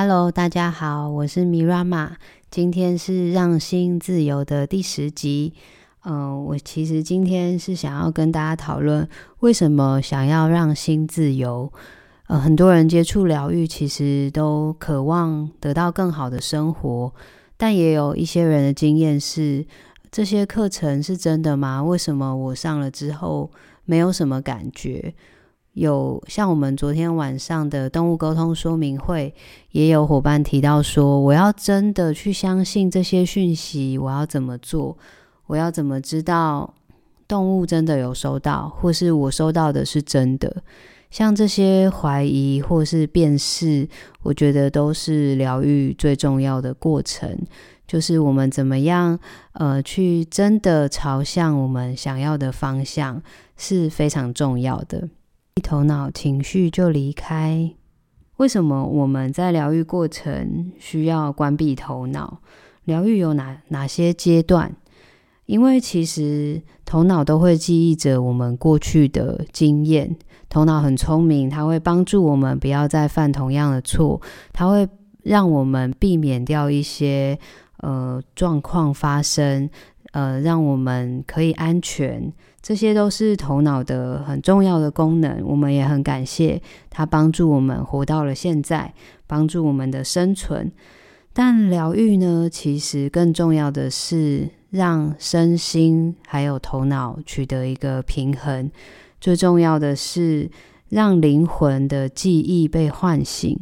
Hello，大家好，我是 Mirama，今天是让心自由的第十集。嗯，我其实今天是想要跟大家讨论，为什么想要让心自由。呃，很多人接触疗愈，其实都渴望得到更好的生活，但也有一些人的经验是，这些课程是真的吗？为什么我上了之后没有什么感觉？有像我们昨天晚上的动物沟通说明会，也有伙伴提到说，我要真的去相信这些讯息，我要怎么做？我要怎么知道动物真的有收到，或是我收到的是真的？像这些怀疑或是辨识，我觉得都是疗愈最重要的过程，就是我们怎么样呃去真的朝向我们想要的方向是非常重要的。头脑情绪就离开。为什么我们在疗愈过程需要关闭头脑？疗愈有哪哪些阶段？因为其实头脑都会记忆着我们过去的经验。头脑很聪明，它会帮助我们不要再犯同样的错，它会让我们避免掉一些呃状况发生，呃，让我们可以安全。这些都是头脑的很重要的功能，我们也很感谢它帮助我们活到了现在，帮助我们的生存。但疗愈呢，其实更重要的是让身心还有头脑取得一个平衡。最重要的是让灵魂的记忆被唤醒。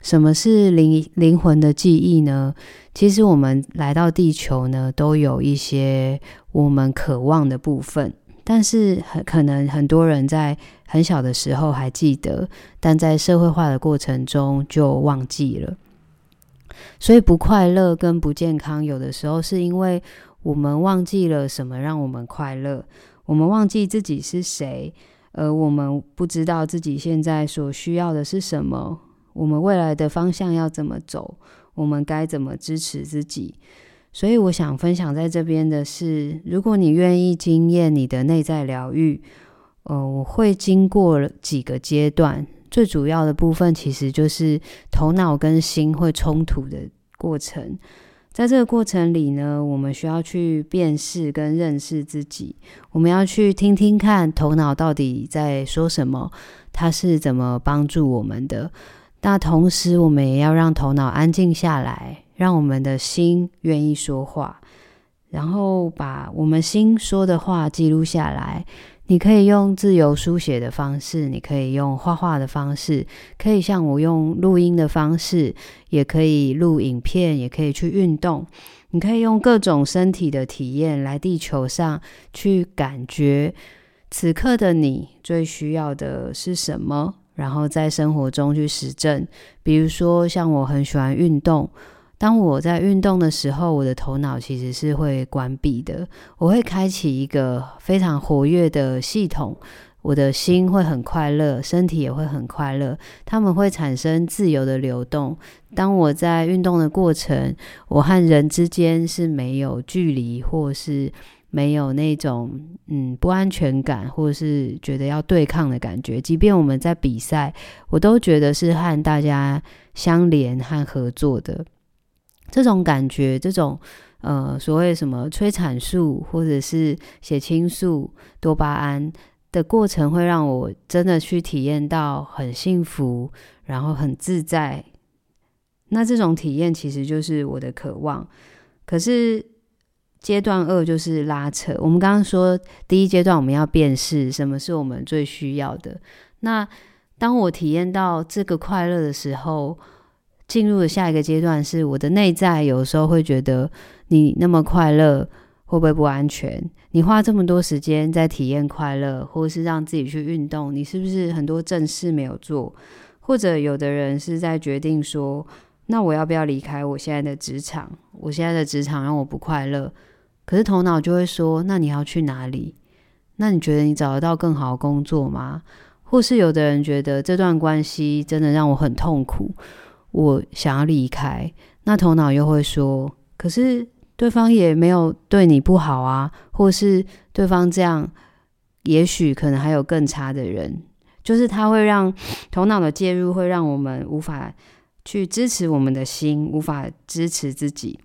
什么是灵灵魂的记忆呢？其实我们来到地球呢，都有一些我们渴望的部分，但是很可能很多人在很小的时候还记得，但在社会化的过程中就忘记了。所以不快乐跟不健康，有的时候是因为我们忘记了什么让我们快乐，我们忘记自己是谁，而我们不知道自己现在所需要的是什么。我们未来的方向要怎么走？我们该怎么支持自己？所以我想分享在这边的是，如果你愿意经验你的内在疗愈，呃，我会经过几个阶段，最主要的部分其实就是头脑跟心会冲突的过程。在这个过程里呢，我们需要去辨识跟认识自己，我们要去听听看头脑到底在说什么，它是怎么帮助我们的。那同时，我们也要让头脑安静下来，让我们的心愿意说话，然后把我们心说的话记录下来。你可以用自由书写的方式，你可以用画画的方式，可以像我用录音的方式，也可以录影片，也可以去运动。你可以用各种身体的体验来地球上去感觉此刻的你最需要的是什么。然后在生活中去实证，比如说像我很喜欢运动，当我在运动的时候，我的头脑其实是会关闭的，我会开启一个非常活跃的系统，我的心会很快乐，身体也会很快乐，他们会产生自由的流动。当我在运动的过程，我和人之间是没有距离，或是。没有那种嗯不安全感，或者是觉得要对抗的感觉。即便我们在比赛，我都觉得是和大家相连和合作的这种感觉。这种呃所谓什么催产素或者是血清素、多巴胺的过程，会让我真的去体验到很幸福，然后很自在。那这种体验其实就是我的渴望。可是。阶段二就是拉扯。我们刚刚说，第一阶段我们要辨识什么是我们最需要的。那当我体验到这个快乐的时候，进入的下一个阶段是我的内在有时候会觉得，你那么快乐会不会不安全？你花这么多时间在体验快乐，或是让自己去运动，你是不是很多正事没有做？或者有的人是在决定说，那我要不要离开我现在的职场？我现在的职场让我不快乐。可是头脑就会说：“那你要去哪里？那你觉得你找得到更好的工作吗？或是有的人觉得这段关系真的让我很痛苦，我想要离开。那头脑又会说：可是对方也没有对你不好啊，或是对方这样，也许可能还有更差的人。就是他会让头脑的介入，会让我们无法。”去支持我们的心，无法支持自己，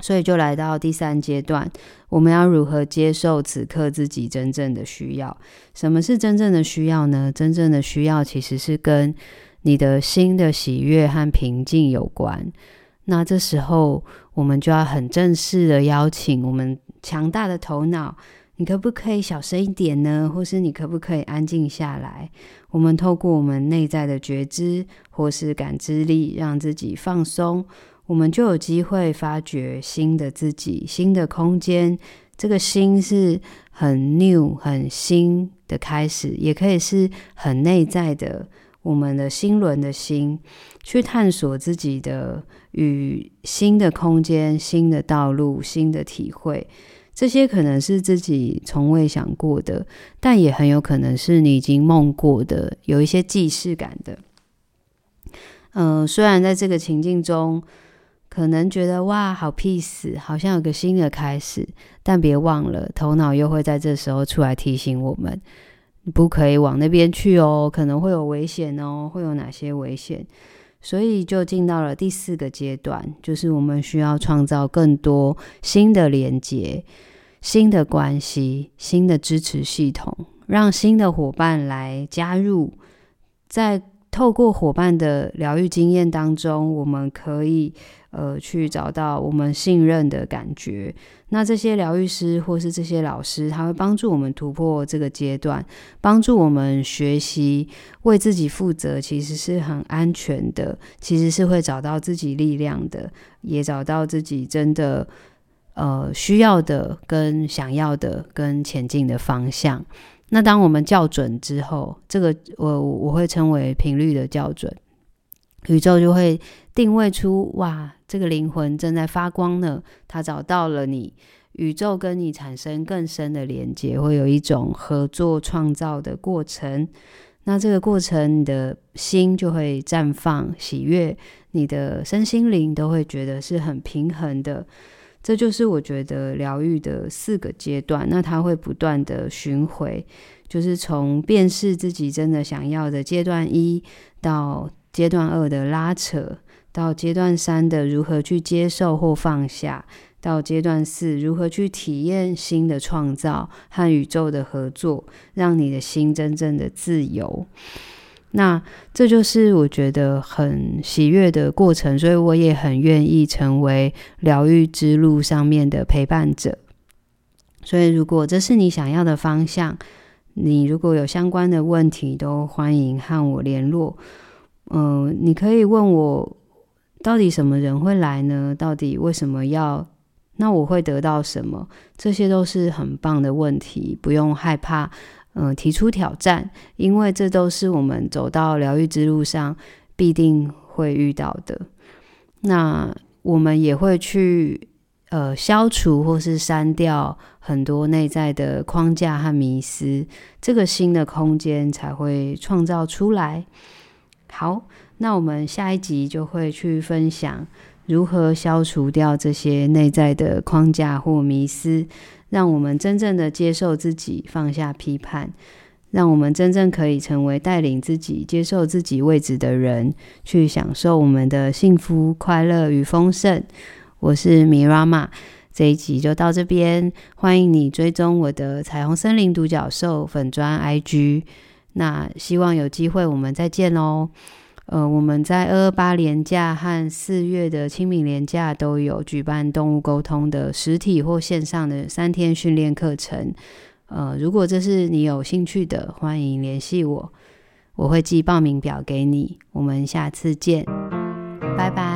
所以就来到第三阶段，我们要如何接受此刻自己真正的需要？什么是真正的需要呢？真正的需要其实是跟你的心的喜悦和平静有关。那这时候，我们就要很正式的邀请我们强大的头脑，你可不可以小声一点呢？或是你可不可以安静下来？我们透过我们内在的觉知或是感知力，让自己放松，我们就有机会发掘新的自己、新的空间。这个新是很 new、很新的开始，也可以是很内在的。我们的心轮的心，去探索自己的与新的空间、新的道路、新的体会，这些可能是自己从未想过的，但也很有可能是你已经梦过的，有一些既视感的。嗯，虽然在这个情境中，可能觉得哇，好 peace，好像有个新的开始，但别忘了，头脑又会在这时候出来提醒我们。不可以往那边去哦，可能会有危险哦，会有哪些危险？所以就进到了第四个阶段，就是我们需要创造更多新的连接、新的关系、新的支持系统，让新的伙伴来加入，在。透过伙伴的疗愈经验当中，我们可以呃去找到我们信任的感觉。那这些疗愈师或是这些老师，他会帮助我们突破这个阶段，帮助我们学习为自己负责，其实是很安全的，其实是会找到自己力量的，也找到自己真的呃需要的、跟想要的、跟前进的方向。那当我们校准之后，这个我我会称为频率的校准，宇宙就会定位出哇，这个灵魂正在发光呢，它找到了你，宇宙跟你产生更深的连接，会有一种合作创造的过程。那这个过程，你的心就会绽放喜悦，你的身心灵都会觉得是很平衡的。这就是我觉得疗愈的四个阶段，那它会不断的巡回，就是从辨识自己真的想要的阶段一，到阶段二的拉扯，到阶段三的如何去接受或放下，到阶段四如何去体验新的创造和宇宙的合作，让你的心真正的自由。那这就是我觉得很喜悦的过程，所以我也很愿意成为疗愈之路上面的陪伴者。所以，如果这是你想要的方向，你如果有相关的问题，都欢迎和我联络。嗯，你可以问我，到底什么人会来呢？到底为什么要？那我会得到什么？这些都是很棒的问题，不用害怕。嗯，提出挑战，因为这都是我们走到疗愈之路上必定会遇到的。那我们也会去呃消除或是删掉很多内在的框架和迷思，这个新的空间才会创造出来。好，那我们下一集就会去分享如何消除掉这些内在的框架或迷思。让我们真正的接受自己，放下批判，让我们真正可以成为带领自己接受自己位置的人，去享受我们的幸福、快乐与丰盛。我是米拉玛，这一集就到这边，欢迎你追踪我的彩虹森林独角兽粉砖 IG，那希望有机会我们再见喽。呃，我们在二二八年假和四月的清明年假都有举办动物沟通的实体或线上的三天训练课程。呃，如果这是你有兴趣的，欢迎联系我，我会寄报名表给你。我们下次见，拜拜。